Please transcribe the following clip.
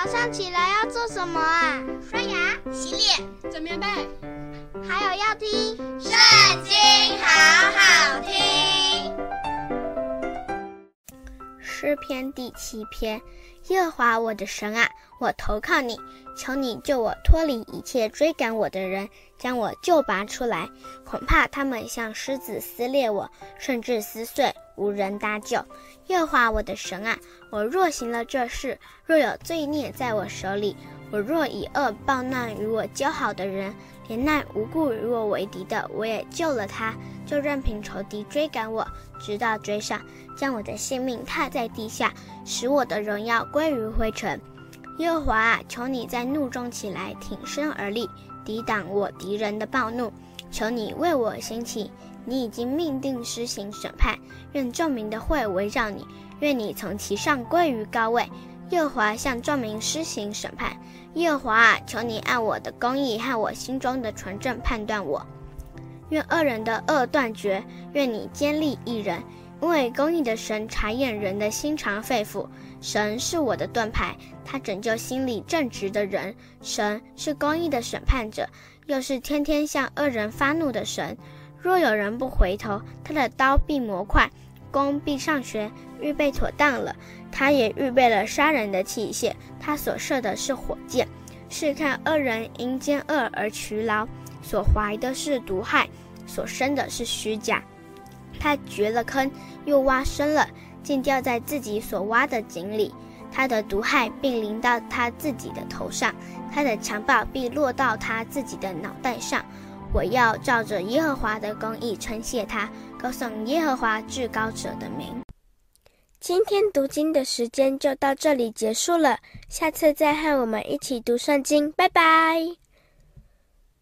早上起来要做什么啊？刷牙、洗脸、整棉被，还有要听《圣经》，好好听。诗篇第七篇，耶和华我的神啊，我投靠你，求你救我脱离一切追赶我的人，将我救拔出来。恐怕他们像狮子撕裂我，甚至撕碎，无人搭救。耶和华我的神啊，我若行了这事，若有罪孽在我手里，我若以恶报那与我交好的人，连那无故与我为敌的，我也救了他，就任凭仇敌追赶我，直到追上，将我的性命踏在地下，使我的荣耀归于灰尘。耶和华啊，求你在怒中起来，挺身而立，抵挡我敌人的暴怒。求你为我兴起，你已经命定施行审判，愿众民的会围绕你，愿你从其上归于高位。耶和华向众民施行审判。耶和华啊，求你按我的公义和我心中的纯正判断我。愿恶人的恶断绝，愿你坚立一人，因为公义的神查验人的心肠肺腑。神是我的盾牌，他拯救心里正直的人。神是公义的审判者，又是天天向恶人发怒的神。若有人不回头，他的刀必磨快，弓必上弦，预备妥当了。他也预备了杀人的器械，他所射的是火箭。试看恶人因奸恶而劬劳，所怀的是毒害，所生的是虚假。他掘了坑，又挖深了，竟掉在自己所挖的井里。他的毒害必临到他自己的头上，他的强暴必落到他自己的脑袋上。我要照着耶和华的公义称谢他，歌颂耶和华至高者的名。今天读经的时间就到这里结束了，下次再和我们一起读圣经，拜拜。